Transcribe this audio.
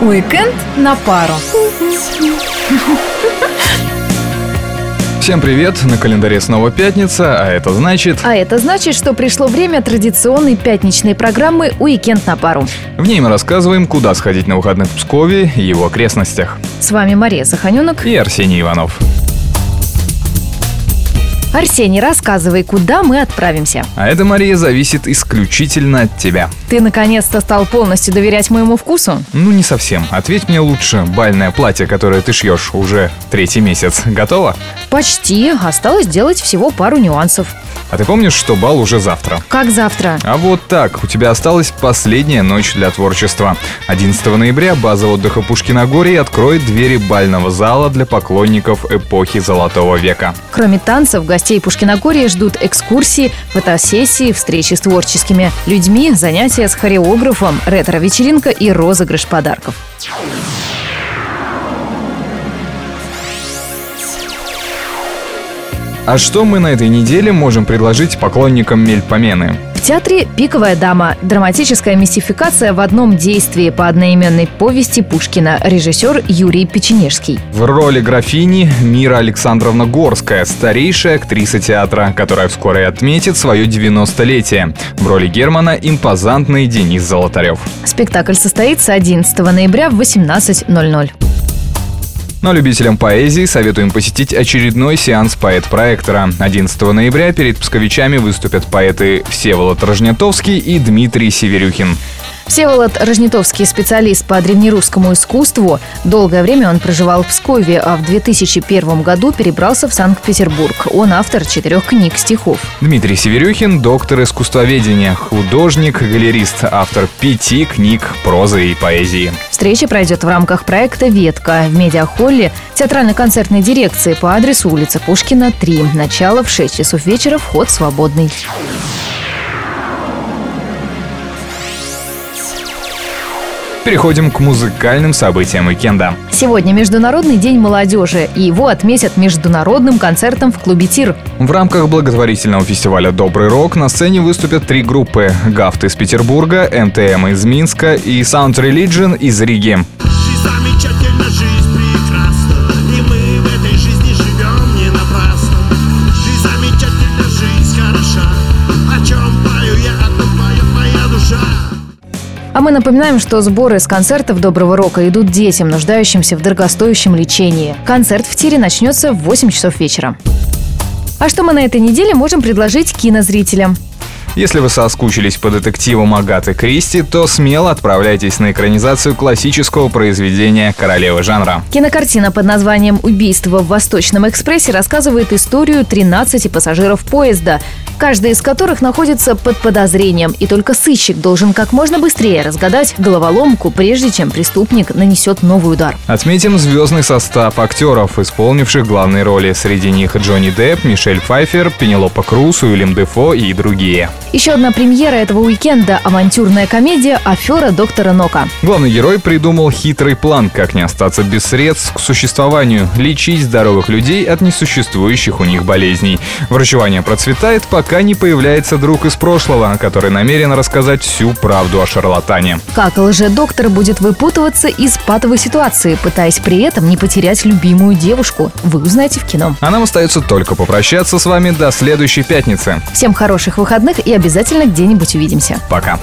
Уикенд на пару. Всем привет! На календаре снова пятница, а это значит... А это значит, что пришло время традиционной пятничной программы «Уикенд на пару». В ней мы рассказываем, куда сходить на выходных в Пскове и его окрестностях. С вами Мария Саханенок и Арсений Иванов. Арсений, рассказывай, куда мы отправимся. А это, Мария, зависит исключительно от тебя. Ты наконец-то стал полностью доверять моему вкусу? Ну, не совсем. Ответь мне лучше. Бальное платье, которое ты шьешь уже третий месяц, готово? Почти. Осталось сделать всего пару нюансов. А ты помнишь, что бал уже завтра? Как завтра? А вот так. У тебя осталась последняя ночь для творчества. 11 ноября база отдыха Пушкиногорье откроет двери бального зала для поклонников эпохи Золотого века. Кроме танцев, гостей Пушкиногорья ждут экскурсии, фотосессии, встречи с творческими людьми, занятия с хореографом, ретро-вечеринка и розыгрыш подарков. А что мы на этой неделе можем предложить поклонникам Мельпомены? В театре «Пиковая дама» – драматическая мистификация в одном действии по одноименной повести Пушкина, режиссер Юрий Печенежский. В роли графини Мира Александровна Горская, старейшая актриса театра, которая вскоре отметит свое 90-летие. В роли Германа – импозантный Денис Золотарев. Спектакль состоится 11 ноября в 18.00. Но любителям поэзии советуем посетить очередной сеанс поэт-проектора. 11 ноября перед псковичами выступят поэты Всеволод Рожнятовский и Дмитрий Северюхин. Всеволод Рожнитовский специалист по древнерусскому искусству. Долгое время он проживал в Пскове, а в 2001 году перебрался в Санкт-Петербург. Он автор четырех книг стихов. Дмитрий Северюхин – доктор искусствоведения, художник, галерист, автор пяти книг прозы и поэзии. Встреча пройдет в рамках проекта «Ветка» в медиахолле театрально-концертной дирекции по адресу улица Пушкина, 3. Начало в 6 часов вечера, вход свободный. Переходим к музыкальным событиям уикенда. Сегодня Международный день молодежи, и его отметят международным концертом в клубе «Тир». В рамках благотворительного фестиваля «Добрый рок» на сцене выступят три группы – «Гафт» из Петербурга, «МТМ» из Минска и «Sound Religion» из Риги. А мы напоминаем, что сборы с концертов «Доброго рока» идут детям, нуждающимся в дорогостоящем лечении. Концерт в тире начнется в 8 часов вечера. А что мы на этой неделе можем предложить кинозрителям? Если вы соскучились по детективам Агаты Кристи, то смело отправляйтесь на экранизацию классического произведения королевы жанра. Кинокартина под названием «Убийство в Восточном экспрессе» рассказывает историю 13 пассажиров поезда, каждый из которых находится под подозрением, и только сыщик должен как можно быстрее разгадать головоломку, прежде чем преступник нанесет новый удар. Отметим звездный состав актеров, исполнивших главные роли. Среди них Джонни Депп, Мишель Пфайфер, Пенелопа Круз, Уильям Дефо и другие. Еще одна премьера этого уикенда – авантюрная комедия «Афера доктора Нока». Главный герой придумал хитрый план, как не остаться без средств к существованию, лечить здоровых людей от несуществующих у них болезней. Врачевание процветает, пока пока не появляется друг из прошлого, который намерен рассказать всю правду о шарлатане. Как лже-доктор будет выпутываться из патовой ситуации, пытаясь при этом не потерять любимую девушку, вы узнаете в кино. А нам остается только попрощаться с вами до следующей пятницы. Всем хороших выходных и обязательно где-нибудь увидимся. Пока.